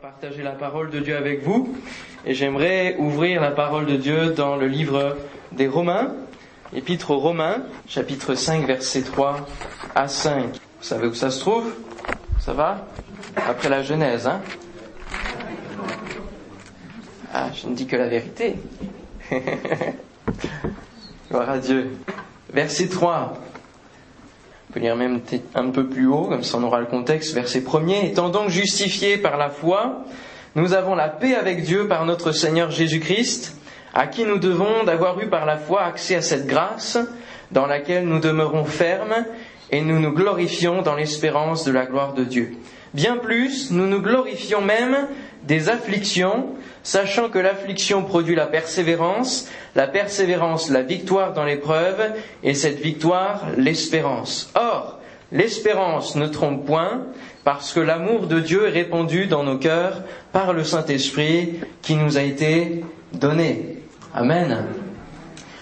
partager la parole de Dieu avec vous et j'aimerais ouvrir la parole de Dieu dans le livre des Romains, épître aux Romains, chapitre 5, verset 3 à 5. Vous savez où ça se trouve? Ça va? Après la Genèse, hein? Ah, je ne dis que la vérité. Gloire à Dieu. Verset 3. On peut lire même un peu plus haut, comme ça on aura le contexte. Verset premier. Étant donc justifiés par la foi, nous avons la paix avec Dieu par notre Seigneur Jésus-Christ, à qui nous devons d'avoir eu par la foi accès à cette grâce, dans laquelle nous demeurons fermes et nous nous glorifions dans l'espérance de la gloire de Dieu. Bien plus, nous nous glorifions même des afflictions, sachant que l'affliction produit la persévérance, la persévérance la victoire dans l'épreuve, et cette victoire l'espérance. Or, l'espérance ne trompe point, parce que l'amour de Dieu est répandu dans nos cœurs par le Saint-Esprit qui nous a été donné. Amen.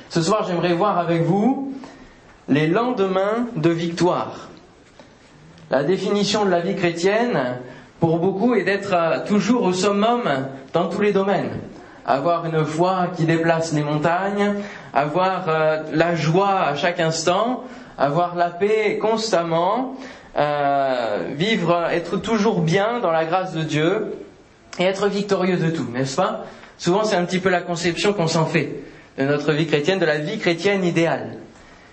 Ce soir, j'aimerais voir avec vous les lendemains de victoire. La définition de la vie chrétienne, pour beaucoup, est d'être toujours au summum dans tous les domaines. Avoir une foi qui déplace les montagnes, avoir euh, la joie à chaque instant, avoir la paix constamment, euh, vivre, être toujours bien dans la grâce de Dieu et être victorieux de tout, n'est-ce pas? Souvent c'est un petit peu la conception qu'on s'en fait de notre vie chrétienne, de la vie chrétienne idéale.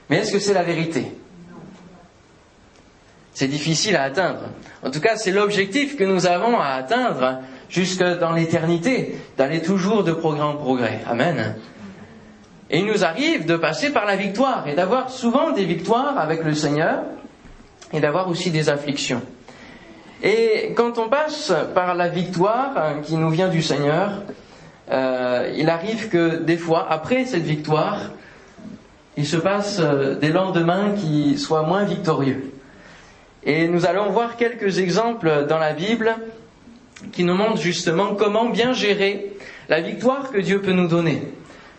Mais est-ce que c'est la vérité? C'est difficile à atteindre. En tout cas, c'est l'objectif que nous avons à atteindre jusque dans l'éternité, d'aller toujours de progrès en progrès. Amen. Et il nous arrive de passer par la victoire et d'avoir souvent des victoires avec le Seigneur et d'avoir aussi des afflictions. Et quand on passe par la victoire hein, qui nous vient du Seigneur, euh, il arrive que des fois, après cette victoire, il se passe euh, des lendemains qui soient moins victorieux. Et nous allons voir quelques exemples dans la Bible qui nous montre justement comment bien gérer la victoire que Dieu peut nous donner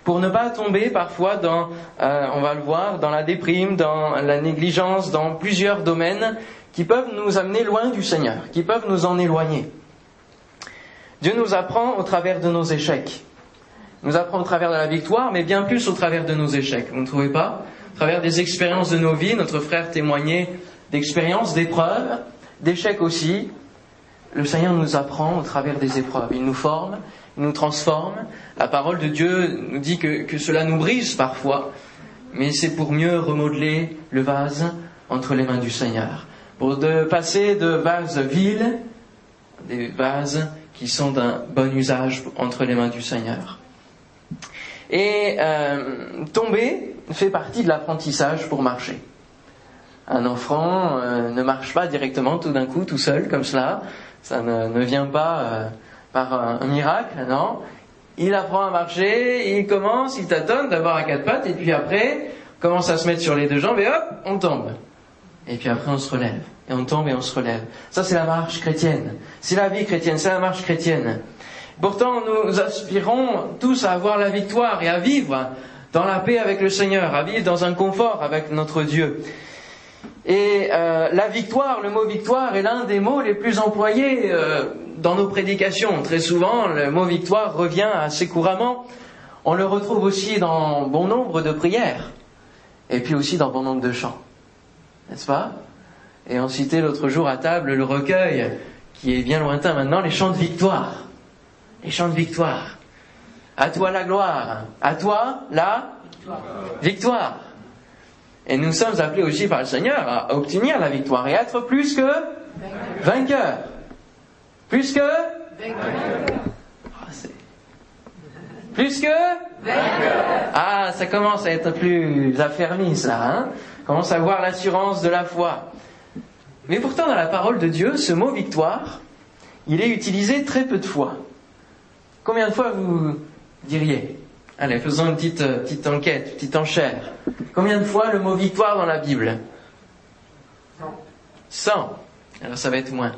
pour ne pas tomber parfois dans, euh, on va le voir, dans la déprime, dans la négligence, dans plusieurs domaines qui peuvent nous amener loin du Seigneur, qui peuvent nous en éloigner. Dieu nous apprend au travers de nos échecs. Nous apprend au travers de la victoire, mais bien plus au travers de nos échecs. Vous ne trouvez pas? Au travers des expériences de nos vies, notre frère témoignait d'expériences, d'épreuves, d'échecs aussi, le Seigneur nous apprend au travers des épreuves. Il nous forme, il nous transforme. La parole de Dieu nous dit que, cela nous brise parfois, mais c'est pour mieux remodeler le vase entre les mains du Seigneur. Pour passer de vases viles, des vases qui sont d'un bon usage entre les mains du Seigneur. Et euh, tomber fait partie de l'apprentissage pour marcher. Un enfant euh, ne marche pas directement tout d'un coup, tout seul, comme cela. Ça ne, vient pas euh, par un, miracle, non. Il apprend à marcher, il commence, il tâtonne d'abord à quatre pattes, et puis après, commence à se mettre sur les deux jambes, et hop, on tombe. Et puis après, on se relève. Et on tombe et on se relève. Ça, c'est la marche chrétienne. C'est la vie chrétienne, c'est la marche chrétienne. Pourtant, nous aspirons tous à avoir la victoire et à vivre dans la paix avec le Seigneur, à vivre dans un confort avec notre Dieu. Et euh, la victoire, le mot victoire est l'un des mots les plus employés euh, dans nos prédications. Très souvent, le mot victoire revient assez couramment. On le retrouve aussi dans bon nombre de prières, et puis aussi dans bon nombre de chants. N'est-ce pas? Et on citait l'autre jour à table le recueil, qui est bien lointain maintenant, les chants de victoire. Les chants de victoire. À toi la gloire. À toi la victoire. Et nous sommes appelés aussi par le Seigneur à obtenir la victoire et être plus que vainqueur. Plus que ah, plus que Ah, ça commence à être plus affermi, ça. Hein commence à voir l'assurance de la foi. Mais pourtant, dans la parole de Dieu, ce mot victoire, il est utilisé très peu de fois. Combien de fois vous diriez? Allez, faisons une petite, euh, petite enquête, petite enchère. Combien de fois le mot victoire dans la Bible 100. Alors ça va être moins.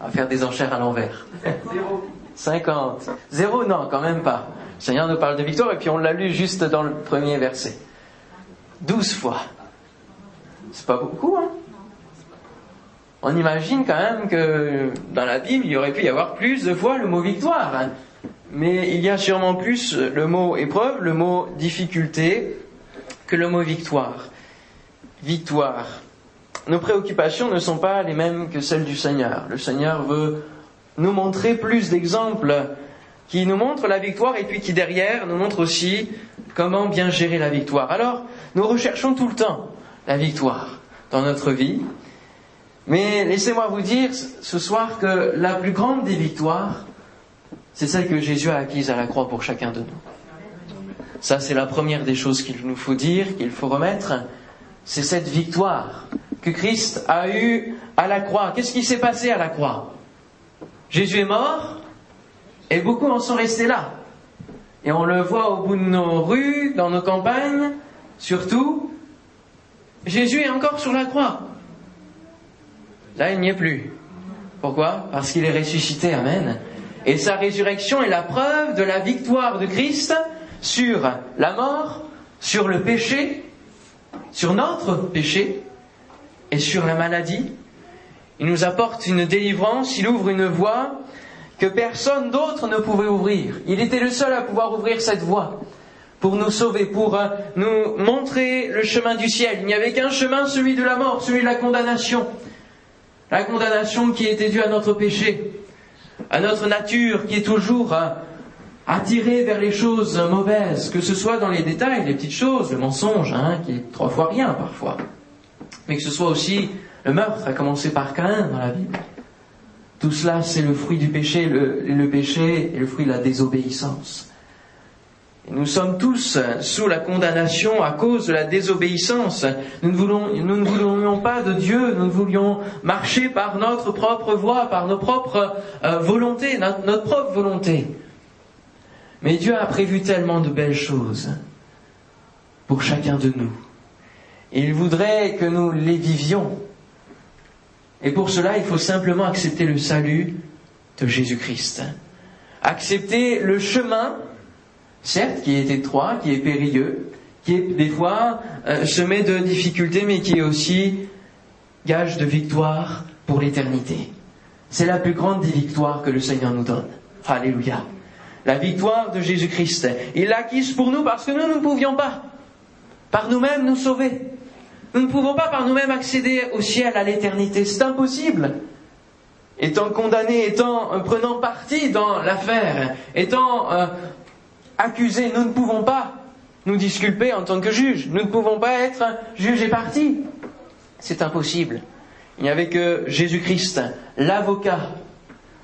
On va faire des enchères à l'envers. Zéro. 50. Zéro, non, quand même pas. Le Seigneur nous parle de victoire et puis on l'a lu juste dans le premier verset. 12 fois. C'est pas beaucoup, hein on imagine quand même que dans la Bible, il aurait pu y avoir plus de fois le mot victoire. Hein. Mais il y a sûrement plus le mot épreuve, le mot difficulté, que le mot victoire. Victoire. Nos préoccupations ne sont pas les mêmes que celles du Seigneur. Le Seigneur veut nous montrer plus d'exemples qui nous montrent la victoire et puis qui derrière nous montrent aussi comment bien gérer la victoire. Alors, nous recherchons tout le temps la victoire dans notre vie. Mais laissez-moi vous dire ce soir que la plus grande des victoires, c'est celle que Jésus a acquise à la croix pour chacun de nous. Ça, c'est la première des choses qu'il nous faut dire, qu'il faut remettre. C'est cette victoire que Christ a eue à la croix. Qu'est-ce qui s'est passé à la croix? Jésus est mort et beaucoup en sont restés là. Et on le voit au bout de nos rues, dans nos campagnes, surtout. Jésus est encore sur la croix. Là, il n'y est plus. Pourquoi? Parce qu'il est ressuscité. Amen. Et sa résurrection est la preuve de la victoire de Christ sur la mort, sur le péché, sur notre péché et sur la maladie. Il nous apporte une délivrance, il ouvre une voie que personne d'autre ne pouvait ouvrir. Il était le seul à pouvoir ouvrir cette voie pour nous sauver, pour euh, nous montrer le chemin du ciel. Il n'y avait qu'un chemin, celui de la mort, celui de la condamnation. La condamnation qui était due à notre péché à notre nature qui est toujours euh, attirée vers les choses mauvaises, que ce soit dans les détails, les petites choses, le mensonge, hein, qui est trois fois rien parfois, mais que ce soit aussi le meurtre, à commencer par Cain dans la Bible. Tout cela, c'est le fruit du péché, le, le péché est le fruit de la désobéissance. Nous sommes tous sous la condamnation à cause de la désobéissance. Nous ne, voulons, voulions pas de Dieu, nous voulions marcher par notre propre voie, par nos propres euh, volontés, notre, notre propre volonté. Mais Dieu a prévu tellement de belles choses pour chacun de nous. Il voudrait que nous les vivions. Et pour cela, il faut simplement accepter le salut de Jésus-Christ. Accepter le chemin certes, qui est étroit, qui est périlleux, qui est des fois euh, semé de difficultés, mais qui est aussi gage de victoire pour l'éternité. C'est la plus grande des victoires que le Seigneur nous donne. Alléluia. La victoire de Jésus-Christ. Il l'a acquise pour nous parce que nous, ne pouvions pas, par nous-mêmes, nous sauver. Nous ne pouvons pas par nous-mêmes accéder au ciel, à l'éternité. C'est impossible. Étant condamné, étant euh, prenant parti dans l'affaire, étant euh, accusés, nous ne pouvons pas nous disculper en tant que juges. Nous ne pouvons pas être juge et parti. C'est impossible. Il n'y avait que Jésus-Christ, l'avocat,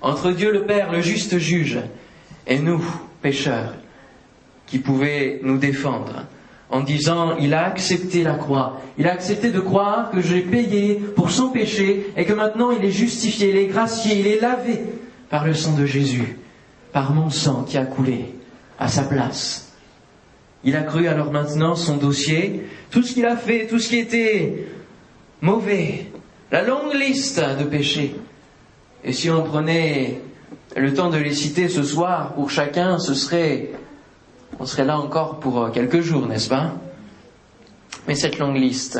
entre Dieu le Père, le juste juge, et nous, pécheurs, qui pouvait nous défendre en disant il a accepté la croix, il a accepté de croire que j'ai payé pour son péché et que maintenant il est justifié, il est gracié, il est lavé par le sang de Jésus, par mon sang qui a coulé à sa place. Il a cru alors maintenant son dossier, tout ce qu'il a fait, tout ce qui était mauvais, la longue liste de péchés. Et si on prenait le temps de les citer ce soir pour chacun, ce serait, on serait là encore pour quelques jours, n'est-ce pas? Mais cette longue liste,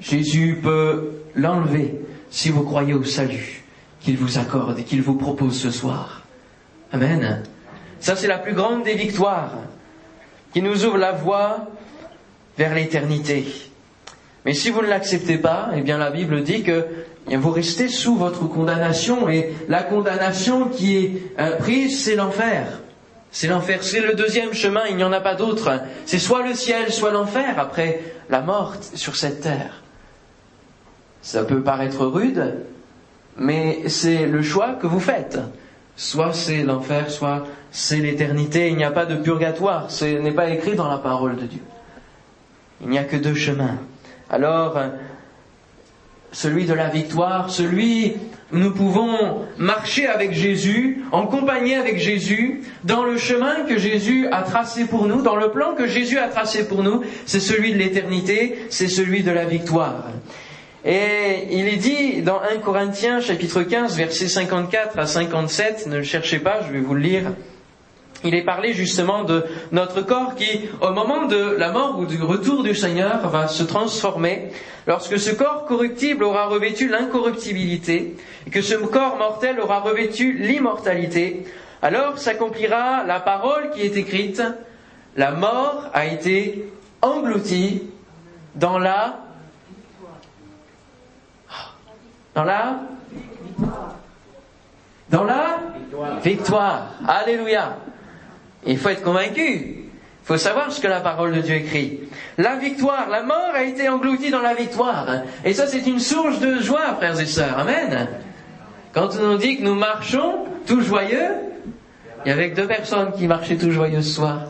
Jésus peut l'enlever si vous croyez au salut qu'il vous accorde et qu'il vous propose ce soir. Amen. Ça, c'est la plus grande des victoires qui nous ouvre la voie vers l'éternité. Mais si vous ne l'acceptez pas, eh bien la Bible dit que vous restez sous votre condamnation et la condamnation qui est euh, prise, c'est l'enfer. C'est l'enfer, c'est le deuxième chemin, il n'y en a pas d'autre. C'est soit le ciel, soit l'enfer après la mort sur cette terre. Ça peut paraître rude, mais c'est le choix que vous faites. Soit c'est l'enfer, soit c'est l'éternité. Il n'y a pas de purgatoire. Ce n'est pas écrit dans la parole de Dieu. Il n'y a que deux chemins. Alors, celui de la victoire, celui où nous pouvons marcher avec Jésus, en compagnie avec Jésus, dans le chemin que Jésus a tracé pour nous, dans le plan que Jésus a tracé pour nous, c'est celui de l'éternité, c'est celui de la victoire. Et il est dit dans 1 Corinthiens chapitre 15 versets 54 à 57, ne le cherchez pas, je vais vous le lire. il est parlé justement de notre corps qui, au moment de la mort ou du retour du Seigneur, va se transformer lorsque ce corps corruptible aura revêtu l'incorruptibilité et que ce corps mortel aura revêtu l'immortalité. Alors s'accomplira la parole qui est écrite, la mort a été engloutie dans la dans la dans la victoire. Alléluia. Il faut être convaincu. Il faut savoir ce que la parole de Dieu écrit. La victoire, la mort a été engloutie dans la victoire. Et ça, c'est une source de joie, frères et sœurs. Amen. Quand on nous dit que nous marchons tout joyeux, il y avait deux personnes qui marchaient tout joyeux ce soir.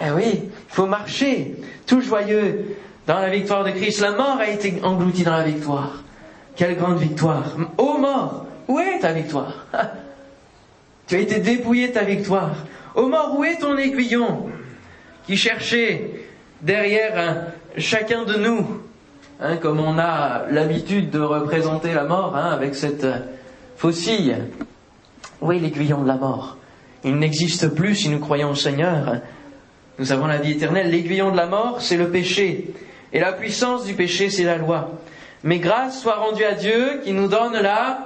Eh oui, il faut marcher tout joyeux dans la victoire de Christ. La mort a été engloutie dans la victoire. Quelle grande victoire. Ô mort, où est ta victoire? Tu as été dépouillé de ta victoire. Ô mort, où est ton aiguillon qui cherchait derrière chacun de nous, hein, comme on a l'habitude de représenter la mort hein, avec cette faucille? Où est l'aiguillon de la mort? Il n'existe plus si nous croyons au Seigneur. Nous avons la vie éternelle. L'aiguillon de la mort, c'est le péché. Et la puissance du péché, c'est la loi. Mais grâce soit rendue à Dieu qui nous donne la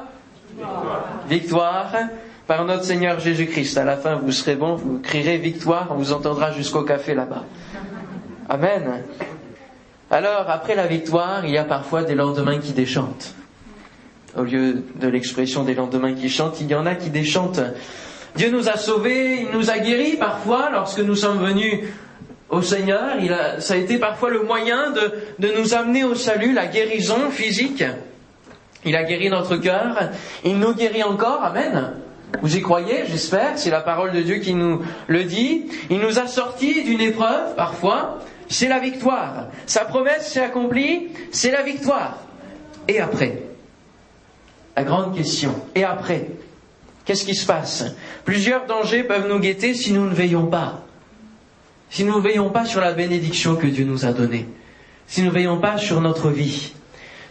victoire, par notre Seigneur Jésus-Christ. À la fin, vous serez bon, vous crierez victoire, on vous entendra jusqu'au café là-bas. Amen. Alors, après la victoire, il y a parfois des lendemains qui déchantent. Au lieu de l'expression des lendemains qui chantent, il y en a qui déchantent. Dieu nous a sauvés, il nous a guéris parfois lorsque nous sommes venus au Seigneur. Il a, ça a été parfois le moyen de, de nous amener au salut, la guérison physique. Il a guéri notre cœur. Il nous guérit encore. Amen. Vous y croyez, j'espère. C'est la parole de Dieu qui nous le dit. Il nous a sortis d'une épreuve, parfois. C'est la victoire. Sa promesse s'est accomplie. C'est la victoire. Et après? La grande question. Et après? Qu'est-ce qui se passe? Plusieurs dangers peuvent nous guetter si nous ne veillons pas. Si nous ne veillons pas sur la bénédiction que Dieu nous a donnée. Si nous ne veillons pas sur notre vie.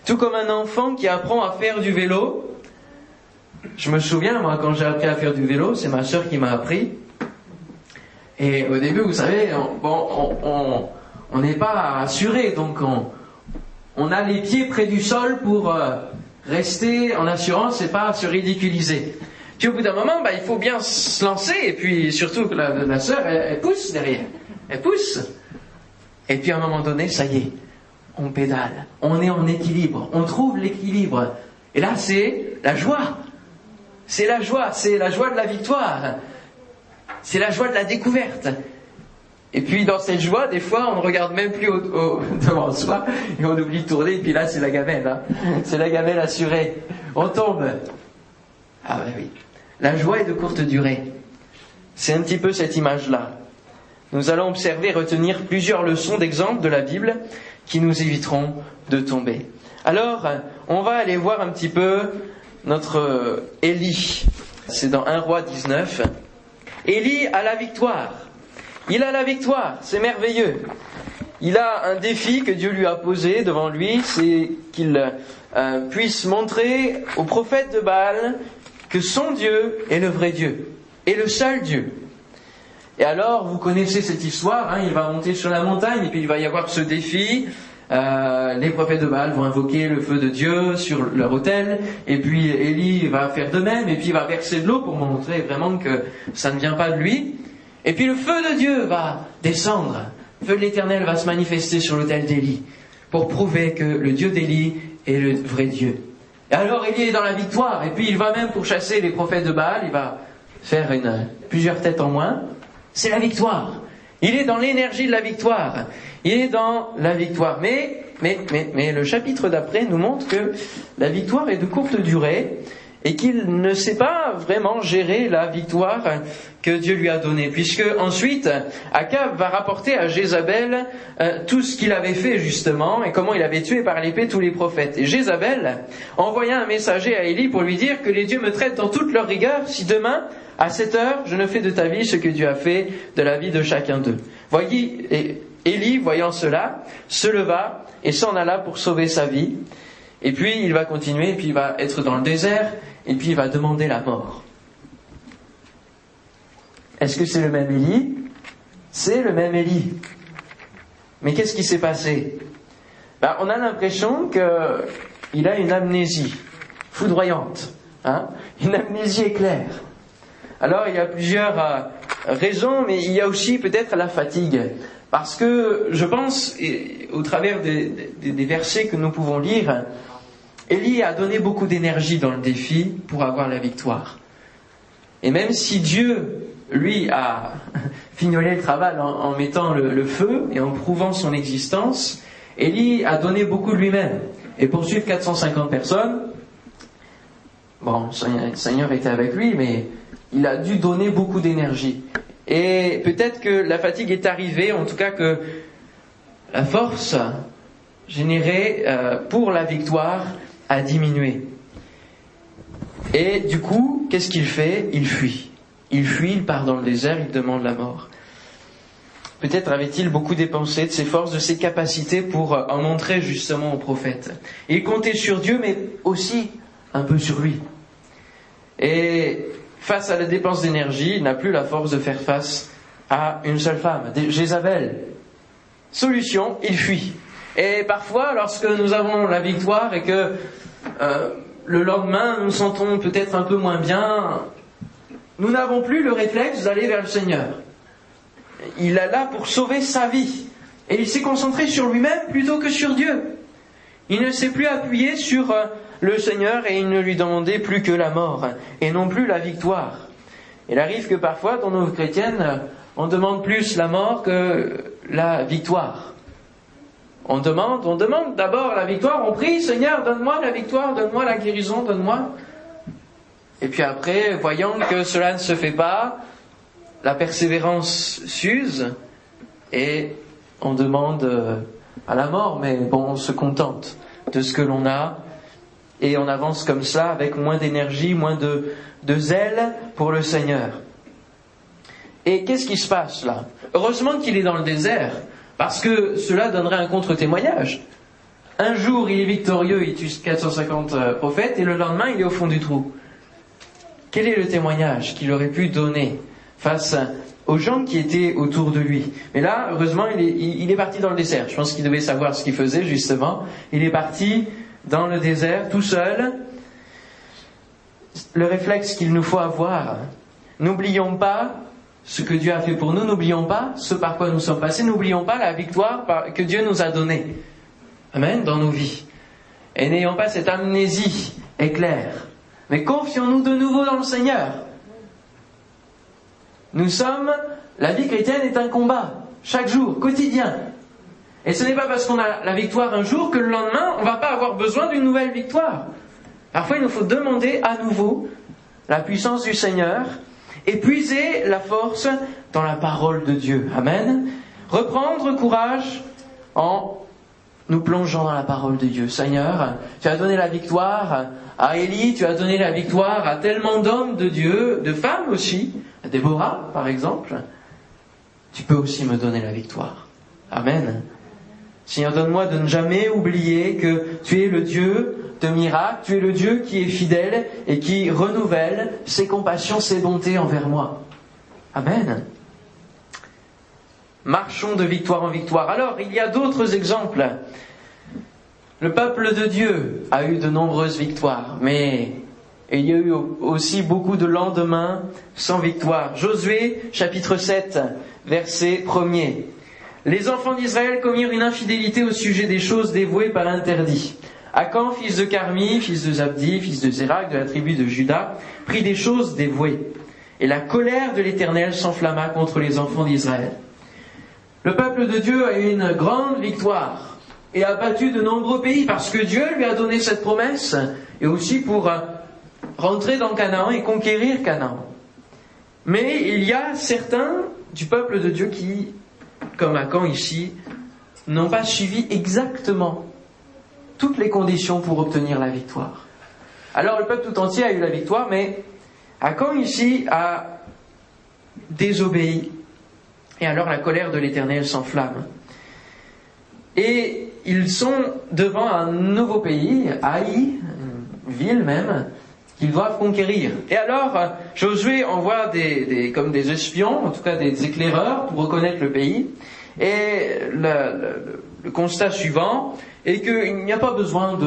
Tout comme un enfant qui apprend à faire du vélo. Je me souviens, moi, quand j'ai appris à faire du vélo, c'est ma sœur qui m'a appris. Et au début, vous savez, on, bon, on n'est pas assuré, donc on, on, a les pieds près du sol pour euh, rester en assurance et pas se ridiculiser. Puis au bout d'un moment, bah, il faut bien se lancer, et puis surtout que la, la sœur, elle, pousse derrière. Elle pousse. Et puis à un moment donné, ça y est, on pédale. On est en équilibre. On trouve l'équilibre. Et là, c'est la joie. C'est la joie. C'est la joie de la victoire. C'est la joie de la découverte. Et puis dans cette joie, des fois, on ne regarde même plus devant soi et on oublie de tourner. Et puis là, c'est la gamelle. Hein. C'est la gamelle assurée. On tombe. Ah ben oui. La joie est de courte durée. C'est un petit peu cette image-là. Nous allons observer et retenir plusieurs leçons d'exemples de la Bible qui nous éviteront de tomber. Alors, on va aller voir un petit peu notre Élie. C'est dans 1 roi 19. Élie a la victoire. Il a la victoire, c'est merveilleux. Il a un défi que Dieu lui a posé devant lui, c'est qu'il euh, puisse montrer au prophète de Baal que son Dieu est le vrai Dieu, et le seul Dieu. Et alors, vous connaissez cette histoire, hein, il va monter sur la montagne, et puis il va y avoir ce défi. Euh, les prophètes de Baal vont invoquer le feu de Dieu sur leur autel, et puis Élie va faire de même, et puis il va verser de l'eau pour montrer vraiment que ça ne vient pas de lui. Et puis le feu de Dieu va descendre, le feu de l'Éternel va se manifester sur l'autel d'Élie, pour prouver que le Dieu d'Élie est le vrai Dieu. Et alors Élie est dans la victoire, et puis il va même pour chasser les prophètes de Baal, il va faire une, plusieurs têtes en moins. C'est la victoire. Il est dans l'énergie de la victoire. Il est dans la victoire. Mais, mais, mais, mais le chapitre d'après nous montre que la victoire est de courte durée et qu'il ne sait pas vraiment gérer la victoire que Dieu lui a donnée, puisque ensuite Akab va rapporter à Jézabel euh, tout ce qu'il avait fait justement et comment il avait tué par l'épée tous les prophètes. Et Jézabel envoya un messager à Élie pour lui dire que les dieux me traitent dans toute leur rigueur si demain à cette heure je ne fais de ta vie ce que Dieu a fait de la vie de chacun d'eux. Voyez, Élie, voyant cela, se leva et s'en alla pour sauver sa vie. Et puis il va continuer, et puis il va être dans le désert, et puis il va demander la mort. Est-ce que c'est le même Élie? C'est le même Élie. Mais qu'est-ce qui s'est passé? Ben, On a l'impression qu'il a une amnésie foudroyante, hein une amnésie éclair. Alors il y a plusieurs euh, raisons, mais il y a aussi peut-être la fatigue. Parce que je pense, au travers des, versets que nous pouvons lire, Élie a donné beaucoup d'énergie dans le défi pour avoir la victoire. Et même si Dieu, lui, a fignolé le travail en, mettant le, feu et en prouvant son existence, Élie a donné beaucoup de lui-même. Et pour suivre 450 personnes, bon, le Seigneur était avec lui, mais il a dû donner beaucoup d'énergie. Et peut-être que la fatigue est arrivée, en tout cas que la force générée euh, pour la victoire a diminué. Et du coup, qu'est-ce qu'il fait? Il fuit. Il fuit, il part dans le désert, il demande la mort. Peut-être avait-il beaucoup dépensé de ses forces, de ses capacités pour euh, en montrer justement au prophète. Il comptait sur Dieu, mais aussi un peu sur lui. Et face à la dépense d'énergie, n'a plus la force de faire face à une seule femme, Jézabel. Solution, il fuit. Et parfois, lorsque nous avons la victoire et que euh, le lendemain, nous nous sentons peut-être un peu moins bien, nous n'avons plus le réflexe d'aller vers le Seigneur. Il est là pour sauver sa vie. Et il s'est concentré sur lui-même plutôt que sur Dieu. Il ne s'est plus appuyé sur euh, le Seigneur et il ne lui demandait plus que la mort et non plus la victoire. Il arrive que parfois, dans nos chrétiennes, on demande plus la mort que la victoire. On demande, on demande d'abord la victoire, on prie, Seigneur, donne-moi la victoire, donne-moi la guérison, donne-moi. Et puis après, voyant que cela ne se fait pas, la persévérance s'use et on demande euh, à la mort, mais bon, on se contente de ce que l'on a et on avance comme ça avec moins d'énergie, moins de, zèle pour le Seigneur. Et qu'est-ce qui se passe là? Heureusement qu'il est dans le désert, parce que cela donnerait un contre-témoignage. Un jour, il est victorieux, il tue 450 euh, prophètes, et le lendemain, il est au fond du trou. Quel est le témoignage qu'il aurait pu donner face aux gens qui étaient autour de lui Mais là, heureusement, il est, parti dans le désert. Je pense qu'il devait savoir ce qu'il faisait, justement. Il est parti dans le désert, tout seul. Le réflexe qu'il nous faut avoir, n'oublions pas ce que Dieu a fait pour nous, n'oublions pas ce par quoi nous sommes passés, n'oublions pas la victoire que Dieu nous a donnée. Amen, dans nos vies. Et n'ayons pas cette amnésie éclair, mais confions-nous de nouveau dans le Seigneur. Nous sommes, la vie chrétienne est un combat, chaque jour, quotidien. Et ce n'est pas parce qu'on a la victoire un jour que le lendemain, on ne va pas avoir besoin d'une nouvelle victoire. Parfois, il nous faut demander à nouveau la puissance du Seigneur et puiser la force dans la parole de Dieu. Amen. Reprendre courage en nous plongeant dans la parole de Dieu. Seigneur, tu as donné la victoire à Élie, tu as donné la victoire à tellement d'hommes de Dieu, de femmes aussi, Déborah par exemple. Tu peux aussi me donner la victoire. Amen. Seigneur, donne-moi de ne jamais oublier que tu es le Dieu de miracles, tu es le Dieu qui est fidèle et qui renouvelle ses compassions, ses bontés envers moi. Amen. Marchons de victoire en victoire. Alors, il y a d'autres exemples. Le peuple de Dieu a eu de nombreuses victoires, mais il y a eu aussi beaucoup de lendemains sans victoire. Josué, chapitre 7, verset 1er. Les enfants d'Israël commirent une infidélité au sujet des choses dévouées par l'interdit. Akan, fils de Carmi, fils de Zabdi, fils de Zérak, de la tribu de Juda, prit des choses dévouées. Et la colère de l'Éternel s'enflamma contre les enfants d'Israël. Le peuple de Dieu a eu une grande victoire et a battu de nombreux pays parce que Dieu lui a donné cette promesse et aussi pour euh, rentrer dans Canaan et conquérir Canaan. Mais il y a certains du peuple de Dieu qui, comme Akan ici, n'ont pas suivi exactement toutes les conditions pour obtenir la victoire. Alors le peuple tout entier a eu la victoire, mais Akan ici a désobéi. Et alors la colère de l'Éternel s'enflamme. Et ils sont devant un nouveau pays, Haï, une ville même, qu'ils doivent conquérir. Et alors, Josué envoie des, comme des espions, en tout cas des éclaireurs, pour reconnaître le pays. Et le, constat suivant est qu'il n'y a pas besoin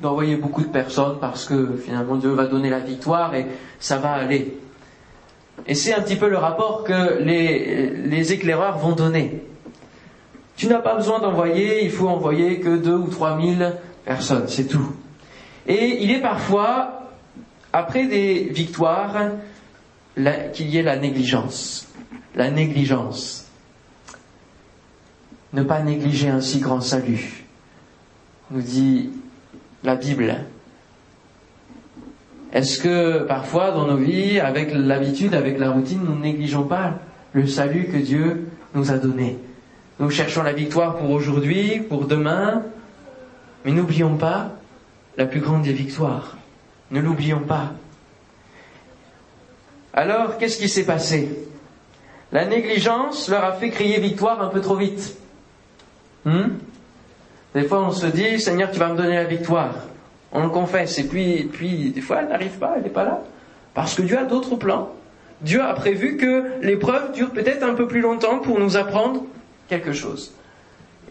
d'envoyer beaucoup de personnes parce que finalement Dieu va donner la victoire et ça va aller. Et c'est un petit peu le rapport que les, les éclaireurs vont donner. Tu n'as pas besoin d'envoyer, il faut envoyer que deux ou trois mille personnes, c'est tout. Et il est parfois, après des victoires, qu'il y ait la négligence. La négligence. Ne pas négliger un si grand salut, nous dit la Bible. Est-ce que parfois dans nos vies, avec l'habitude, avec la routine, nous ne négligeons pas le salut que Dieu nous a donné? Nous cherchons la victoire pour aujourd'hui, pour demain, mais n'oublions pas la plus grande des victoires. Ne l'oublions pas. Alors, qu'est-ce qui s'est passé? La négligence leur a fait crier victoire un peu trop vite. Hmm? Des fois, on se dit, Seigneur, tu vas me donner la victoire. On le confesse. Et puis, puis des fois, elle n'arrive pas, elle n'est pas là. Parce que Dieu a d'autres plans. Dieu a prévu que l'épreuve dure peut-être un peu plus longtemps pour nous apprendre quelque chose.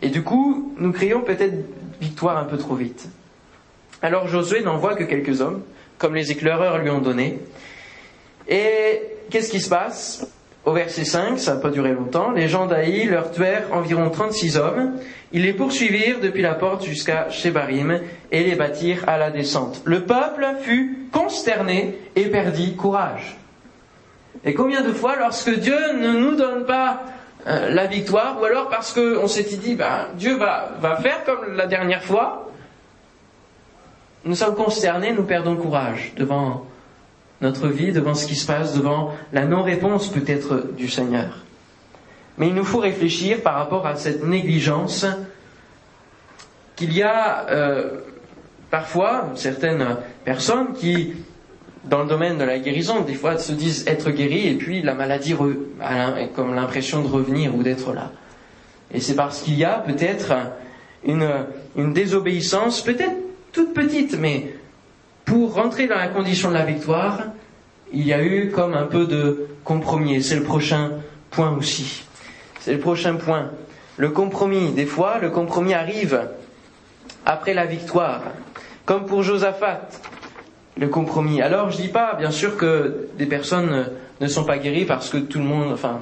Et du coup, nous crions peut-être victoire un peu trop vite. Alors Josué n'envoie que quelques hommes, comme les éclaireurs lui ont donné. Et qu'est-ce qui se passe? Au verset 5, ça n'a pas duré longtemps, les gens d'Aï leur tuèrent environ 36 hommes. Ils les poursuivirent depuis la porte jusqu'à Shebarim et les bâtirent à la descente. Le peuple fut consterné et perdit courage. Et combien de fois, lorsque Dieu ne nous donne pas euh, la victoire, ou alors parce qu'on s'est dit, ben, Dieu va faire comme la dernière fois, nous sommes consternés, nous perdons courage devant notre vie, devant ce qui se passe, devant la non-réponse peut-être du Seigneur. Mais il nous faut réfléchir par rapport à cette négligence qu'il y a euh, parfois certaines personnes qui, dans le domaine de la guérison, des fois se disent être guéris et puis la maladie a comme l'impression de revenir ou d'être là. Et c'est parce qu'il y a peut-être une, une désobéissance, peut-être toute petite, mais pour rentrer dans la condition de la victoire, il y a eu comme un peu de compromis. C'est le prochain point aussi. C'est le prochain point. Le compromis, des fois, le compromis arrive après la victoire. Comme pour Josaphat, le compromis. Alors, je dis pas, bien sûr, que des personnes ne sont pas guéries parce que tout le monde, enfin,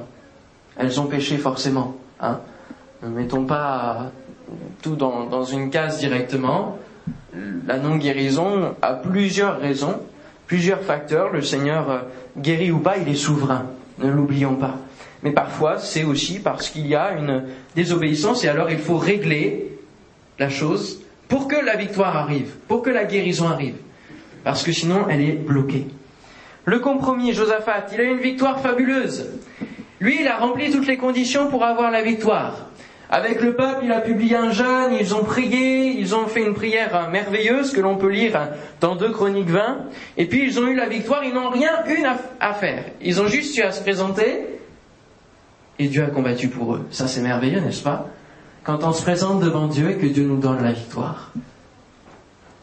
elles ont péché forcément. Hein. Ne mettons pas tout dans, dans une case directement la non-guérison a plusieurs raisons, plusieurs facteurs. Le Seigneur euh, guérit ou pas, il est souverain. Ne l'oublions pas. Mais parfois, c'est aussi parce qu'il y a une désobéissance et alors il faut régler la chose pour que la victoire arrive, pour que la guérison arrive. Parce que sinon, elle est bloquée. Le compromis, Josaphat, il a une victoire fabuleuse. Lui, il a rempli toutes les conditions pour avoir la victoire. Avec le peuple, il a publié un jeûne, ils ont prié, ils ont fait une prière merveilleuse que l'on peut lire dans 2 Chroniques 20, et puis ils ont eu la victoire, ils n'ont rien eu à faire. Ils ont juste eu à se présenter, et Dieu a combattu pour eux. Ça c'est merveilleux, n'est-ce pas? Quand on se présente devant Dieu et que Dieu nous donne la victoire.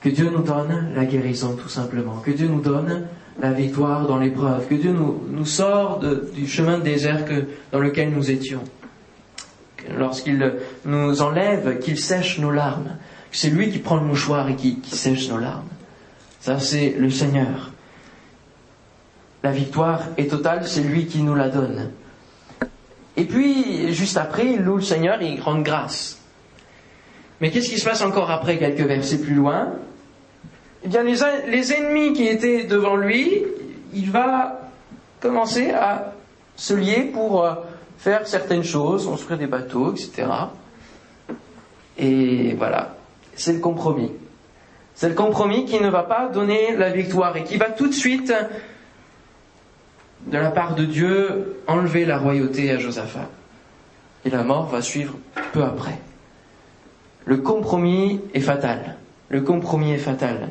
Que Dieu nous donne la guérison tout simplement. Que Dieu nous donne la victoire dans l'épreuve. Que Dieu nous, sort du chemin de désert dans lequel nous étions lorsqu'il nous enlève, qu'il sèche nos larmes. C'est lui qui prend le mouchoir et qui, sèche nos larmes. Ça, c'est le Seigneur. La victoire est totale, c'est lui qui nous la donne. Et puis, juste après, il loue le Seigneur et il rend grâce. Mais qu'est-ce qui se passe encore après, quelques versets plus loin? Eh bien, les, ennemis qui étaient devant lui, il va commencer à se lier pour euh, faire certaines choses, construire des bateaux, etc. Et voilà, c'est le compromis. C'est le compromis qui ne va pas donner la victoire et qui va tout de suite, de la part de Dieu, enlever la royauté à Josaphat. Et la mort va suivre peu après. Le compromis est fatal. Le compromis est fatal.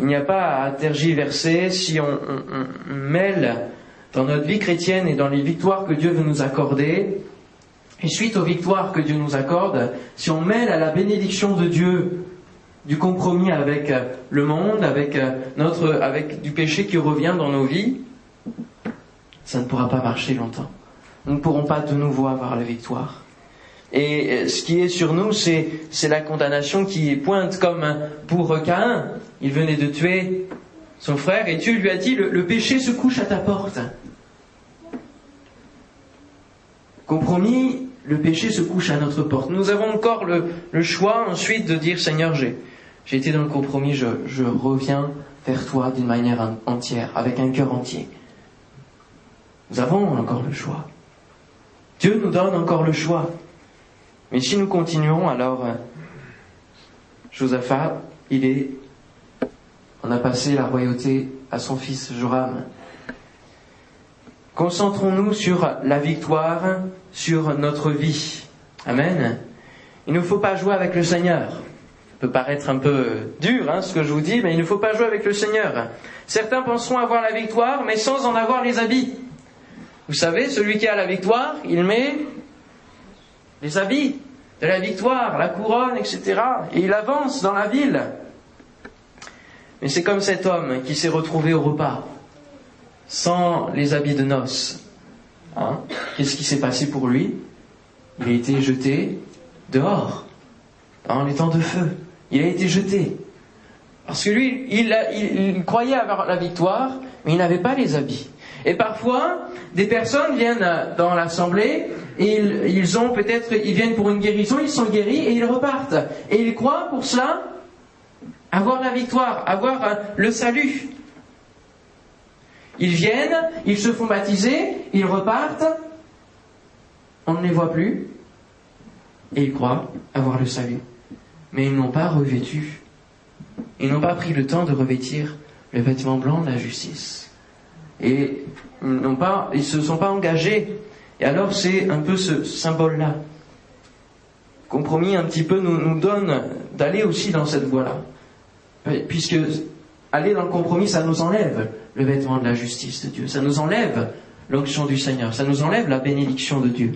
Il n'y a pas à tergiverser si on, on mêle dans notre vie chrétienne et dans les victoires que Dieu veut nous accorder, et suite aux victoires que Dieu nous accorde, si on mêle à la bénédiction de Dieu du compromis avec euh, le monde, avec euh, notre, avec du péché qui revient dans nos vies, ça ne pourra pas marcher longtemps. Nous ne pourrons pas de nouveau avoir la victoire. Et euh, ce qui est sur nous, c'est, la condamnation qui pointe comme pour Caïn. Il venait de tuer son frère et Dieu lui a dit, le péché se couche à ta porte. Compromis, le péché se couche à notre porte. Nous avons encore le, choix ensuite de dire Seigneur, j'ai, été dans le compromis, je, je reviens vers toi d'une manière entière, avec un cœur entier. Nous avons encore le choix. Dieu nous donne encore le choix. Mais si nous continuons, alors euh, Josaphat, il est, on a passé la royauté à son fils Joram. Concentrons-nous sur la victoire, sur notre vie. Amen. Il ne faut pas jouer avec le Seigneur. Ça peut paraître un peu dur, hein, ce que je vous dis, mais il ne faut pas jouer avec le Seigneur. Certains penseront avoir la victoire, mais sans en avoir les habits. Vous savez, celui qui a la victoire, il met les habits de la victoire, la couronne, etc. Et il avance dans la ville. Mais c'est comme cet homme qui s'est retrouvé au repas sans les habits de noces. Hein Qu'est-ce qui s'est passé pour lui? Il a été jeté dehors, en les temps de feu. Il a été jeté. Parce que lui, il, croyait avoir la victoire, mais il n'avait pas les habits. Et parfois, des personnes viennent dans l'assemblée et ils, ils ont peut-être, ils viennent pour une guérison, ils sont guéris et ils repartent. Et ils croient pour cela avoir la victoire, avoir le salut. Ils viennent, ils se font baptiser, ils repartent, on ne les voit plus, et ils croient avoir le salut. Mais ils n'ont pas revêtu, ils n'ont pas pris le temps de revêtir le vêtement blanc de la justice. Et ils n'ont pas, ils se sont pas engagés. Et alors c'est un peu ce symbole-là. Compromis un petit peu nous, nous donne d'aller aussi dans cette voie-là. Puisque aller dans le compromis, ça nous enlève le vêtement de la justice de Dieu. Ça nous enlève l'onction du Seigneur. Ça nous enlève la bénédiction de Dieu.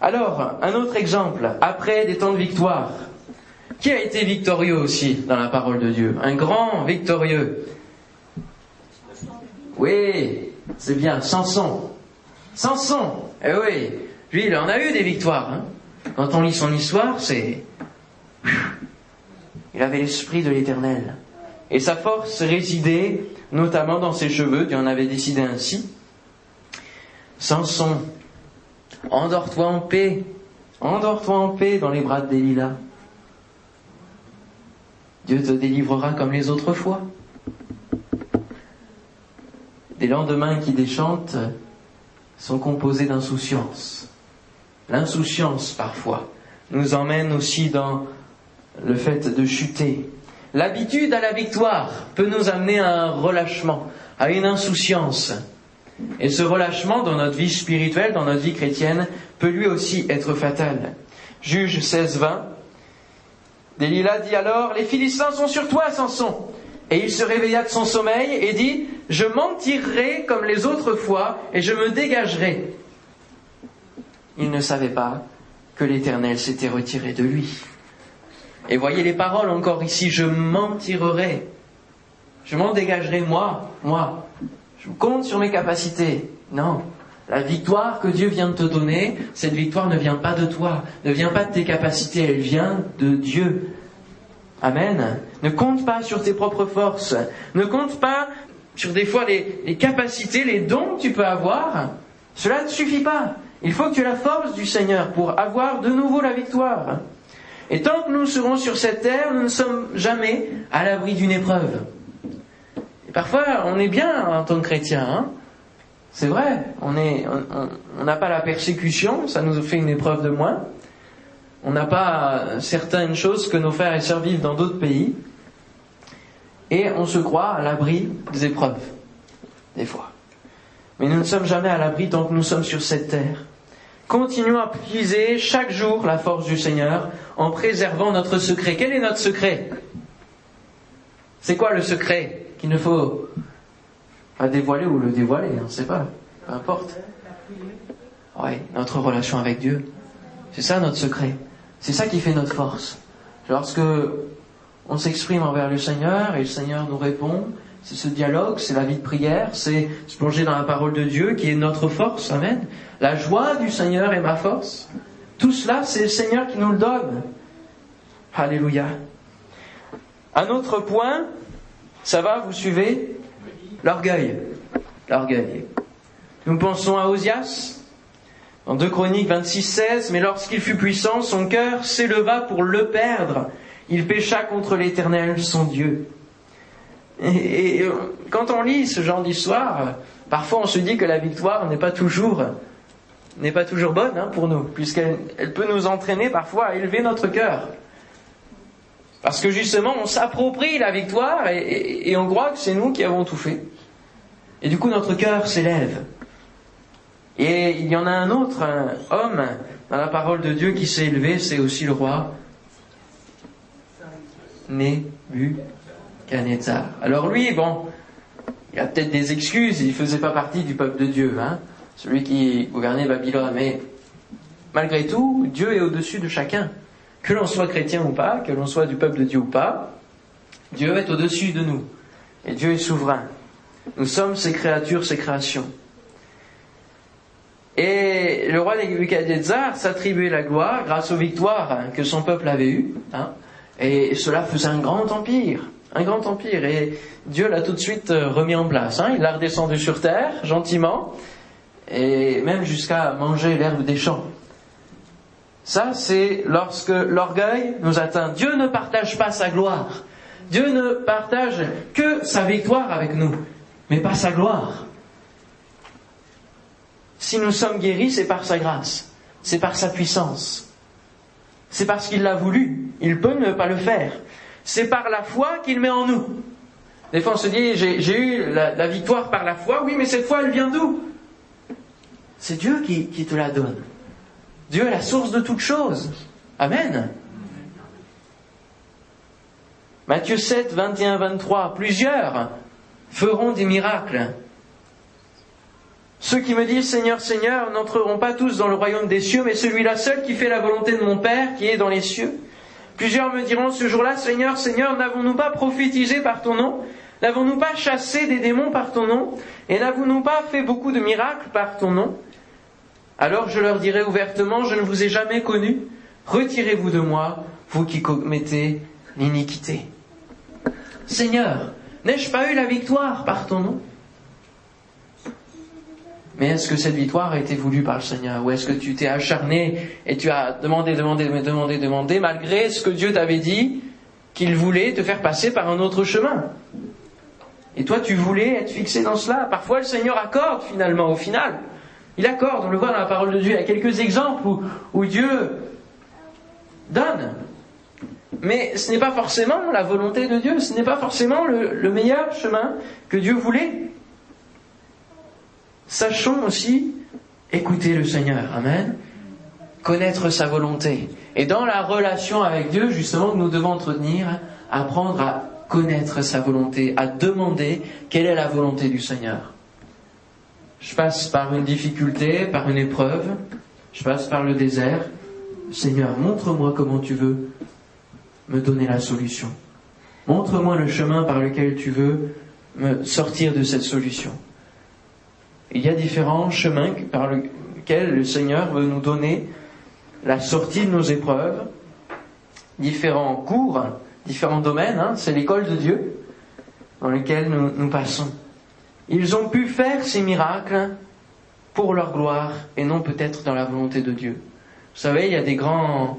Alors, un autre exemple, après des temps de victoire. Qui a été victorieux aussi dans la parole de Dieu? Un grand victorieux. Oui, c'est bien, Samson. Samson, eh oui, lui il en a eu des victoires. Hein. Quand on lit son histoire, c'est... Il avait l'esprit de l'éternel. Et sa force résidait notamment dans ses cheveux, Dieu en avait décidé ainsi. Samson, endors-toi en paix, endors-toi en paix dans les bras de Delilah. Dieu te délivrera comme les autres fois. Des lendemains qui déchantent sont composés d'insouciance. L'insouciance, parfois, nous emmène aussi dans le fait de chuter, L'habitude à la victoire peut nous amener à un relâchement, à une insouciance. Et ce relâchement dans notre vie spirituelle, dans notre vie chrétienne, peut lui aussi être fatal. Juge 16-20. Delilah dit alors, les Philistins sont sur toi, Samson. Et il se réveilla de son sommeil et dit, je m'en tirerai comme les autres fois et je me dégagerai. Il ne savait pas que l'Éternel s'était retiré de lui. Et voyez les paroles encore ici, je m'en tirerai. Je m'en dégagerai moi, moi. Je compte sur mes capacités. Non. La victoire que Dieu vient de te donner, cette victoire ne vient pas de toi, ne vient pas de tes capacités, elle vient de Dieu. Amen. Ne compte pas sur tes propres forces. Ne compte pas sur des fois les, capacités, les dons que tu peux avoir. Cela ne suffit pas. Il faut que tu aies la force du Seigneur pour avoir de nouveau la victoire. Et tant que nous serons sur cette terre, nous ne sommes jamais à l'abri d'une épreuve. Parfois, on est bien en tant que chrétien. Hein c'est vrai, on n'a pas la persécution, ça nous fait une épreuve de moins. On n'a pas certaines choses que nos frères et sœurs vivent dans d'autres pays. Et on se croit à l'abri des épreuves, des fois. Mais nous ne sommes jamais à l'abri tant que nous sommes sur cette terre. Continuons à puiser chaque jour la force du Seigneur en préservant notre secret. Quel est notre secret? C'est quoi le secret qu'il ne faut pas dévoiler ou le dévoiler On ne sait pas, peu importe. Oui, notre relation avec Dieu. C'est ça notre secret. C'est ça qui fait notre force. Lorsque on s'exprime envers le Seigneur et le Seigneur nous répond. C'est ce dialogue, c'est la vie de prière, c'est se plonger dans la parole de Dieu qui est notre force. Amen. La joie du Seigneur est ma force. Tout cela, c'est le Seigneur qui nous le donne. Alléluia. Un autre point, ça va, vous suivez? L'orgueil. L'orgueil. Nous pensons à Osias, en 2 Chroniques 26, 16, mais lorsqu'il fut puissant, son cœur s'éleva pour le perdre. Il pécha contre l'Éternel, son Dieu. Et, quand on lit ce genre d'histoire, parfois on se dit que la victoire n'est pas toujours n'est pas toujours bonne hein, pour nous, puisqu'elle peut nous entraîner parfois à élever notre cœur. Parce que justement, on s'approprie la victoire et, on croit que c'est nous qui avons tout fait. Et du coup, notre cœur s'élève. Et il y en a un autre homme dans la parole de Dieu qui s'est élevé, c'est aussi le roi Alors lui, bon, il a peut-être des excuses, il ne faisait pas partie du peuple de Dieu, hein, celui qui gouvernait Babylone, mais malgré tout, Dieu est au-dessus de chacun. Que l'on soit chrétien ou pas, que l'on soit du peuple de Dieu ou pas, Dieu est au-dessus de nous. Et Dieu est souverain. Nous sommes ses créatures, ses créations. Et le roi Nebuchadnezzar s'attribuait la gloire grâce aux victoires que son peuple avait eues. Hein, et cela faisait un grand empire. Un grand empire. Et Dieu l'a tout de suite euh, remis en place. Hein. Il l'a redescendu sur terre, gentiment, et même jusqu'à manger l'herbe des champs. Ça, c'est lorsque l'orgueil nous atteint. Dieu ne partage pas sa gloire. Dieu ne partage que sa victoire avec nous, mais pas sa gloire. Si nous sommes guéris, c'est par sa grâce, c'est par sa puissance, c'est parce qu'il l'a voulu. Il peut ne pas le faire. C'est par la foi qu'il met en nous. Des fois, on se dit, j'ai eu la, victoire par la foi. Oui, mais cette foi, elle vient d'où? C'est Dieu qui, qui te la donne. Dieu est la source de toutes choses. Amen. Matthieu 7, 21, 23. Plusieurs feront des miracles. Ceux qui me disent Seigneur, Seigneur n'entreront pas tous dans le royaume des cieux, mais celui-là seul qui fait la volonté de mon Père qui est dans les cieux. Plusieurs me diront ce jour-là, Seigneur, Seigneur, n'avons-nous pas prophétisé par ton nom? N'avons-nous pas chassé des démons par ton nom? Et n'avons-nous pas fait beaucoup de miracles par ton nom? Alors je leur dirai ouvertement, je ne vous ai jamais connu, retirez-vous de moi, vous qui commettez l'iniquité. Seigneur, n'ai-je pas eu la victoire par ton nom? Mais est-ce que cette victoire a été voulue par le Seigneur Ou est-ce que tu t'es acharné et tu as demandé, demandé, demandé, demandé, malgré ce que Dieu t'avait dit qu'il voulait te faire passer par un autre chemin? Et toi, tu voulais être fixé dans cela. Parfois, le Seigneur accorde finalement, au final. Il accorde, on le voit dans la parole de Dieu, il y a quelques exemples où, Dieu donne. Mais ce n'est pas forcément la volonté de Dieu, ce n'est pas forcément le, meilleur chemin que Dieu voulait. Sachons aussi écouter le Seigneur, Amen, connaître sa volonté. Et dans la relation avec Dieu, justement, nous devons entretenir, apprendre à connaître sa volonté, à demander quelle est la volonté du Seigneur. Je passe par une difficulté, par une épreuve, je passe par le désert. Seigneur, montre-moi comment tu veux me donner la solution. Montre-moi le chemin par lequel tu veux me sortir de cette solution. Il y a différents chemins par lesquels le Seigneur veut nous donner la sortie de nos épreuves, différents cours, différents domaines, hein. c'est l'école de Dieu dans lequel nous passons. Ils ont pu faire ces miracles pour leur gloire et non peut-être dans la volonté de Dieu. Vous savez, il y a des grands,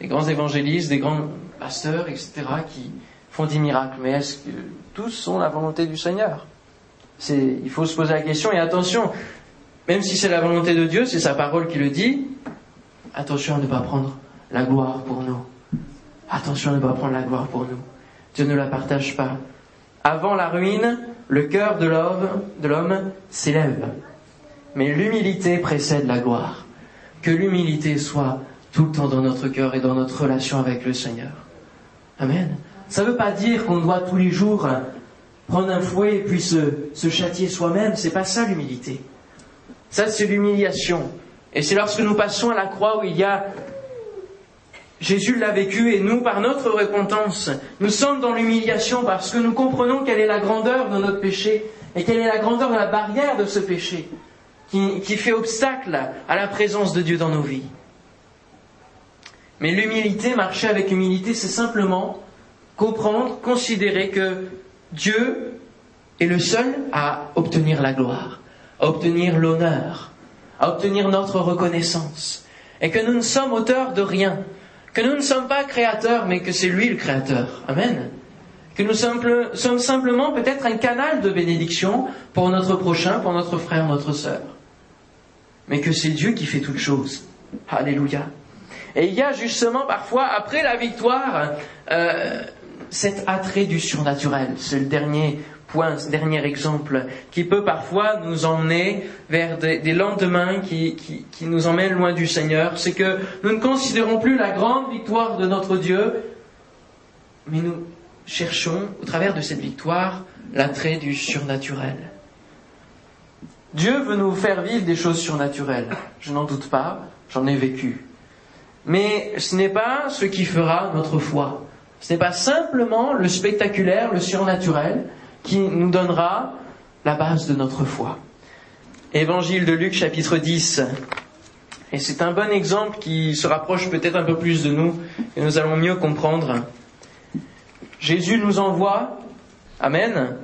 des grands évangélistes, des grands pasteurs, etc., qui font des miracles. Mais est-ce que tous sont la volonté du Seigneur? Il faut se poser la question et attention, même si c'est la volonté de Dieu, c'est sa parole qui le dit, attention à ne pas prendre la gloire pour nous. Attention à ne pas prendre la gloire pour nous. Dieu ne la partage pas. Avant la ruine, le cœur de l'homme, s'élève. Mais l'humilité précède la gloire. Que l'humilité soit tout le temps dans notre cœur et dans notre relation avec le Seigneur. Amen. Ça ne veut pas dire qu'on doit tous les jours prendre un fouet et puis se, châtier soi-même. C'est pas ça l'humilité. Ça, c'est l'humiliation. Et c'est lorsque nous passons à la croix où il y a Jésus l'a vécu et nous, par notre repentance, nous sommes dans l'humiliation parce que nous comprenons quelle est la grandeur de notre péché et quelle est la grandeur de la barrière de ce péché qui fait obstacle à la présence de Dieu dans nos vies. Mais l'humilité, marcher avec humilité, c'est simplement comprendre, considérer que Dieu est le seul à obtenir la gloire, à obtenir l'honneur, à obtenir notre reconnaissance, et que nous ne sommes auteurs de rien, que nous ne sommes pas créateurs, mais que c'est lui le créateur. Amen. Que nous sommes, simplement peut-être un canal de bénédiction pour notre prochain, pour notre frère, notre sœur. Mais que c'est Dieu qui fait toutes choses. Alléluia. Et il y a justement parfois, après la victoire, euh, cet attrait du surnaturel. C'est le dernier point, ce dernier exemple, qui peut parfois nous emmener vers des, lendemains qui, qui, nous emmènent loin du Seigneur. C'est que nous ne considérons plus la grande victoire de notre Dieu, mais nous cherchons, au travers de cette victoire, l'attrait du surnaturel. Dieu veut nous faire vivre des choses surnaturelles. Je n'en doute pas, j'en ai vécu. Mais ce n'est pas ce qui fera notre foi. Ce n'est pas simplement le spectaculaire, le surnaturel, qui nous donnera la base de notre foi. Évangile de Luc chapitre 10. Et c'est un bon exemple qui se rapproche peut-être un peu plus de nous et nous allons mieux comprendre. Jésus nous envoie, Amen,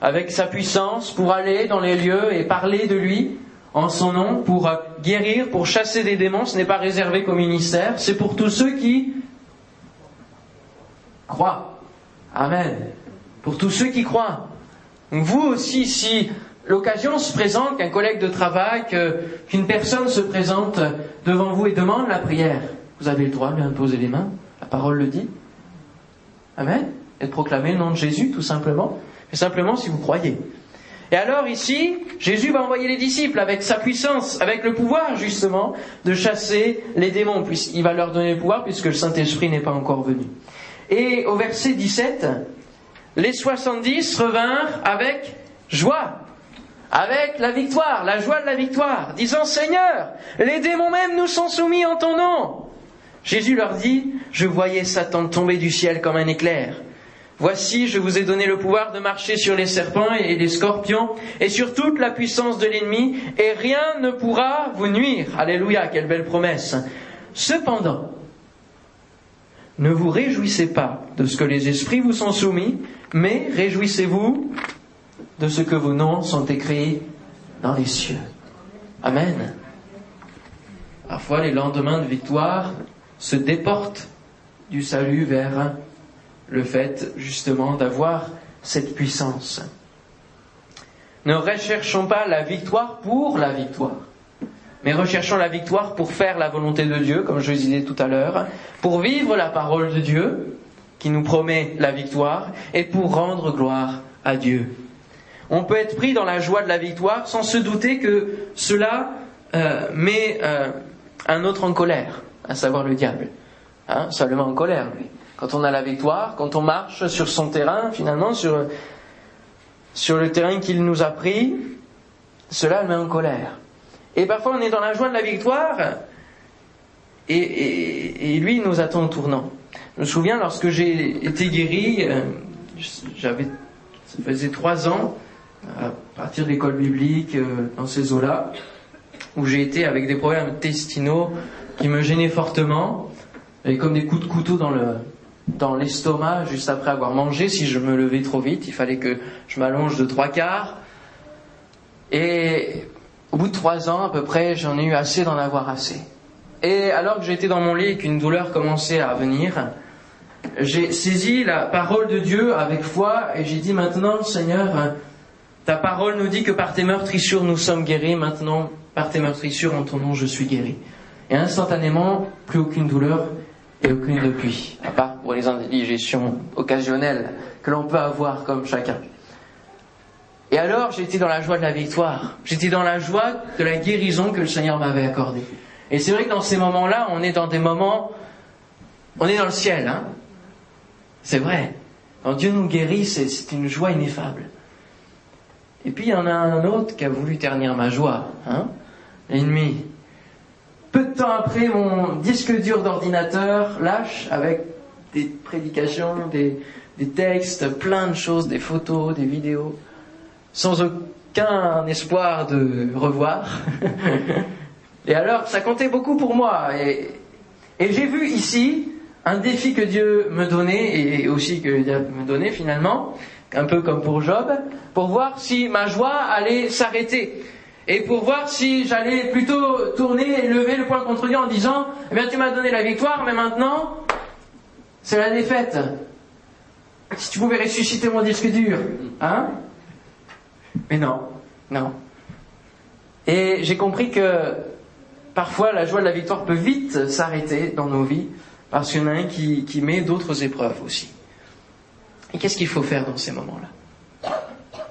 avec sa puissance pour aller dans les lieux et parler de lui en son nom, pour guérir, pour chasser des démons. Ce n'est pas réservé qu'au ministère, c'est pour tous ceux qui croient. Amen pour tous ceux qui croient. Vous aussi, si l'occasion se présente, qu'un collègue de travail, qu'une personne se présente devant vous et demande la prière, vous avez le droit de lui imposer les mains. La parole le dit. Amen. Et de proclamer le nom de Jésus, tout simplement. Mais simplement si vous croyez. Et alors ici, Jésus va envoyer les disciples avec sa puissance, avec le pouvoir justement de chasser les démons. Il va leur donner le pouvoir puisque le Saint-Esprit n'est pas encore venu. Et au verset 17, les 70 revinrent avec joie, avec la victoire, la joie de la victoire, disant Seigneur, les démons même nous sont soumis en ton nom. Jésus leur dit, je voyais Satan tomber du ciel comme un éclair. Voici, je vous ai donné le pouvoir de marcher sur les serpents et les scorpions et sur toute la puissance de l'ennemi, et rien ne pourra vous nuire. Alléluia, quelle belle promesse. Cependant, ne vous réjouissez pas de ce que les esprits vous sont soumis, mais réjouissez-vous de ce que vos noms sont écrits dans les cieux. Amen. Parfois, les lendemains de victoire se déportent du salut vers le fait justement d'avoir cette puissance. Ne recherchons pas la victoire pour la victoire, mais recherchons la victoire pour faire la volonté de Dieu, comme je le disais tout à l'heure, pour vivre la parole de Dieu, qui nous promet la victoire et pour rendre gloire à Dieu. On peut être pris dans la joie de la victoire sans se douter que cela euh, met euh, un autre en colère, à savoir le diable. Hein, seulement en colère, lui. Quand on a la victoire, quand on marche sur son terrain, finalement, sur, sur le terrain qu'il nous a pris, cela le met en colère. Et parfois on est dans la joie de la victoire, et, lui il nous attend au tournant. Je me souviens lorsque j'ai été guéri, euh, j'avais, ça faisait trois ans, à partir de l'école biblique, euh, dans ces eaux-là, où j'ai été avec des problèmes intestinaux qui me gênaient fortement, et comme des coups de couteau dans le dans l'estomac juste après avoir mangé. Si je me levais trop vite, il fallait que je m'allonge de trois quarts. Et au bout de trois ans à peu près, j'en ai eu assez d'en avoir assez. Et alors que j'étais dans mon lit et qu'une douleur commençait à venir, j'ai saisi la parole de Dieu avec foi et j'ai dit maintenant, Seigneur, ta parole nous dit que par tes meurtrissures nous sommes guéris, maintenant par tes meurtrissures en ton nom je suis guéri. Et instantanément, plus aucune douleur et aucune depuis, à part pour les indigestions occasionnelles que l'on peut avoir comme chacun. Et alors j'étais dans la joie de la victoire, j'étais dans la joie de la guérison que le Seigneur m'avait accordée. Et c'est vrai que dans ces moments-là, on est dans des moments, on est dans le ciel, hein. C'est vrai. Quand Dieu nous guérit, c'est une joie ineffable. Et puis il y en a un autre qui a voulu ternir ma joie, hein, l'ennemi. Peu de temps après, mon disque dur d'ordinateur lâche avec des prédications, des, des textes, plein de choses, des photos, des vidéos, sans aucun espoir de revoir. et alors, ça comptait beaucoup pour moi. Et, et j'ai vu ici un défi que Dieu me donnait, et aussi que Dieu me donnait finalement, un peu comme pour Job, pour voir si ma joie allait s'arrêter. Et pour voir si j'allais plutôt tourner et lever le poing contre Dieu en disant, eh bien tu m'as donné la victoire, mais maintenant, c'est la défaite. Si tu pouvais ressusciter mon disque dur, hein? Mais non, non. Et j'ai compris que parfois la joie de la victoire peut vite s'arrêter dans nos vies, parce qu'il y en a un qui, met d'autres épreuves aussi. Et qu'est-ce qu'il faut faire dans ces moments-là?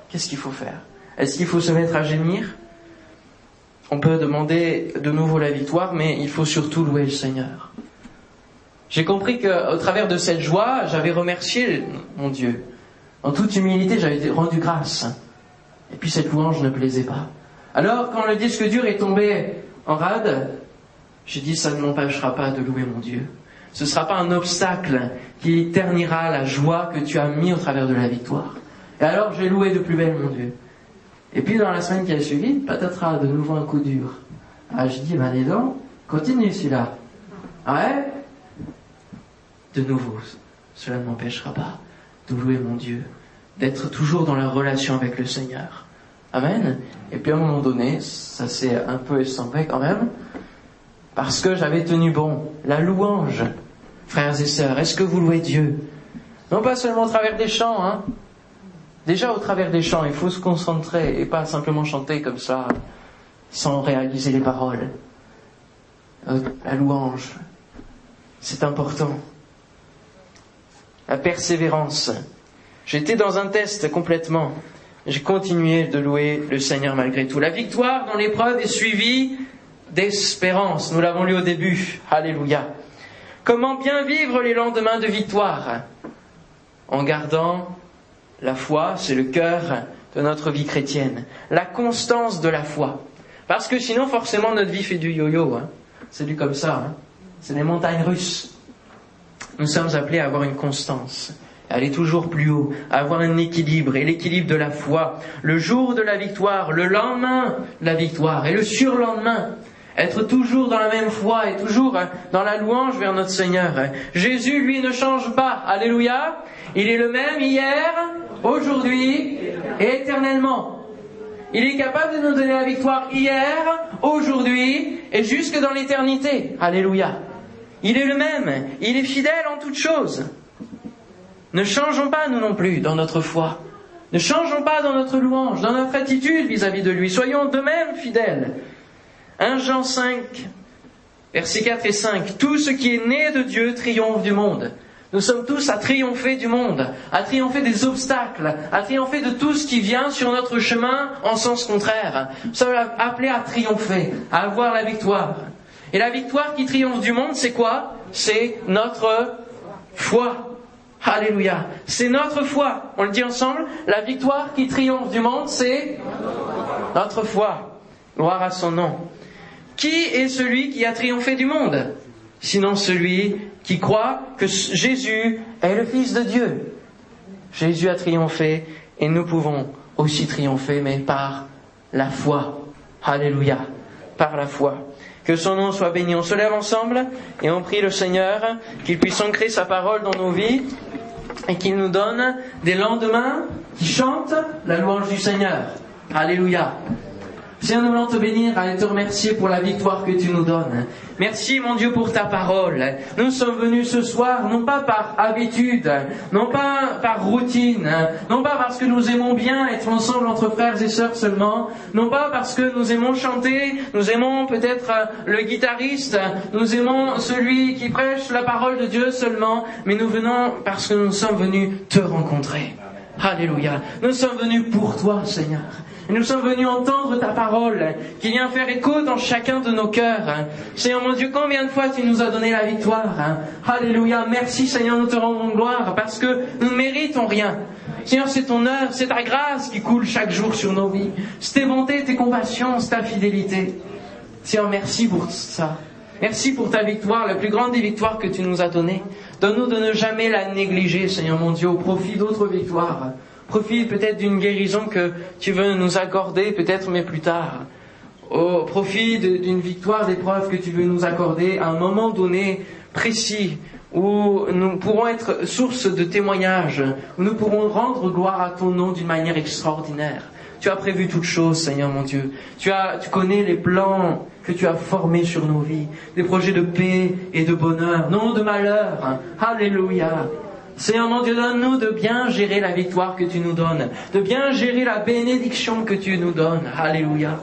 Qu'est-ce qu'il faut faire? Est-ce qu'il faut se mettre à gémir? On peut demander de nouveau la victoire, mais il faut surtout louer le Seigneur. J'ai compris qu'au travers de cette joie, j'avais remercié mon Dieu. En toute humilité, j'avais rendu grâce. Et puis cette louange ne plaisait pas. Alors, quand le disque dur est tombé en rade, j'ai dit, ça ne m'empêchera pas de louer mon Dieu. Ce ne sera pas un obstacle qui ternira la joie que tu as mis au travers de la victoire. Et alors j'ai loué de plus belle mon Dieu. Et puis dans la semaine qui a suivi, patatras, de nouveau un coup dur. Ah, je dis, ben dis donc, continue celui-là. Ah ouais? De nouveau, cela ne m'empêchera pas de louer mon Dieu, d'être toujours dans la relation avec le Seigneur. Amen. Et puis à un moment donné, ça s'est un peu estompé quand même, parce que j'avais tenu bon. La louange, frères et sœurs, est-ce que vous louez Dieu? Non pas seulement au travers des chants, hein. Déjà au travers des chants, il faut se concentrer et pas simplement chanter comme ça, sans réaliser les paroles. Euh, la louange, c'est important. La persévérance. J'étais dans un test complètement. J'ai continué de louer le Seigneur malgré tout. La victoire dans l'épreuve est suivie d'espérance. Nous l'avons lu au début. Alléluia. Comment bien vivre les lendemains de victoire? En gardant la foi, c'est le cœur de notre vie chrétienne. La constance de la foi. Parce que sinon, forcément, notre vie fait du yo-yo. Hein. C'est du comme ça. Hein. C'est des montagnes russes. Nous sommes appelés à avoir une constance aller toujours plus haut, avoir un équilibre, et l'équilibre de la foi, le jour de la victoire, le lendemain de la victoire, et le surlendemain, être toujours dans la même foi et toujours hein, dans la louange vers notre Seigneur. Jésus, lui, ne change pas. Alléluia. Il est le même hier, aujourd'hui et éternellement. Il est capable de nous donner la victoire hier, aujourd'hui et jusque dans l'éternité. Alléluia. Il est le même. Il est fidèle en toutes choses. Ne changeons pas, nous non plus, dans notre foi. Ne changeons pas dans notre louange, dans notre attitude vis-à-vis de lui. Soyons de même fidèles. 1 Jean 5, versets 4 et 5. Tout ce qui est né de Dieu triomphe du monde. Nous sommes tous à triompher du monde, à triompher des obstacles, à triompher de tout ce qui vient sur notre chemin en sens contraire. Nous sommes appelés à triompher, à avoir la victoire. Et la victoire qui triomphe du monde, c'est quoi? C'est notre foi. Alléluia. C'est notre foi. On le dit ensemble. La victoire qui triomphe du monde, c'est notre foi. Gloire à son nom. Qui est celui qui a triomphé du monde? Sinon celui qui croit que Jésus est le Fils de Dieu. Jésus a triomphé et nous pouvons aussi triompher, mais par la foi. Alléluia. Par la foi. Que son nom soit béni. On se lève ensemble et on prie le Seigneur qu'il puisse ancrer sa parole dans nos vies et qu'il nous donne des lendemains qui chantent la louange du Seigneur. Alléluia. Seigneur, nous voulons te bénir et te remercier pour la victoire que tu nous donnes. Merci, mon Dieu, pour ta parole. Nous sommes venus ce soir, non pas par habitude, non pas par routine, non pas parce que nous aimons bien être ensemble entre frères et sœurs seulement, non pas parce que nous aimons chanter, nous aimons peut-être le guitariste, nous aimons celui qui prêche la parole de Dieu seulement, mais nous venons parce que nous sommes venus te rencontrer. Alléluia. Nous sommes venus pour toi, Seigneur. Nous sommes venus entendre ta parole qui vient faire écho dans chacun de nos cœurs. Seigneur mon Dieu, combien de fois tu nous as donné la victoire? Alléluia. Merci Seigneur, nous te rendons gloire parce que nous ne méritons rien. Seigneur, c'est ton œuvre, c'est ta grâce qui coule chaque jour sur nos vies. C'est tes bontés, tes compassions, c'est ta fidélité. Seigneur, merci pour ça. Merci pour ta victoire, la plus grande des victoires que tu nous as données. Donne-nous de ne jamais la négliger, Seigneur mon Dieu, au profit d'autres victoires. Profit peut-être d'une guérison que tu veux nous accorder, peut-être, mais plus tard. Au profit d'une victoire d'épreuve que tu veux nous accorder à un moment donné précis où nous pourrons être source de témoignages, où nous pourrons rendre gloire à ton nom d'une manière extraordinaire. Tu as prévu toutes choses, Seigneur mon Dieu. Tu as, connais les plans que tu as formés sur nos vies, des projets de paix et de bonheur, non de malheur. Alléluia. Seigneur mon Dieu, donne-nous de bien gérer la victoire que tu nous donnes, de bien gérer la bénédiction que tu nous donnes. Alléluia.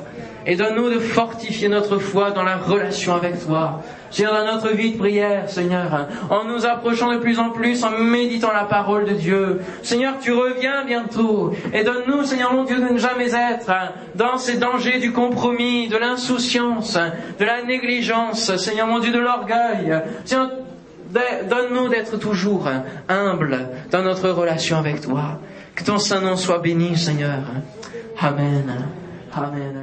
Et donne-nous de fortifier notre foi dans la relation avec toi. Seigneur, dans notre vie de prière, Seigneur, en nous approchant de plus en plus, en méditant la parole de Dieu. Seigneur, tu reviens bientôt. Et donne-nous, Seigneur mon Dieu, de ne jamais être dans ces dangers du compromis, de l'insouciance, de la négligence, Seigneur mon Dieu, de l'orgueil. Donne-nous d'être toujours humbles dans notre relation avec toi. Que ton Saint-Nom soit béni, Seigneur. Amen. Amen.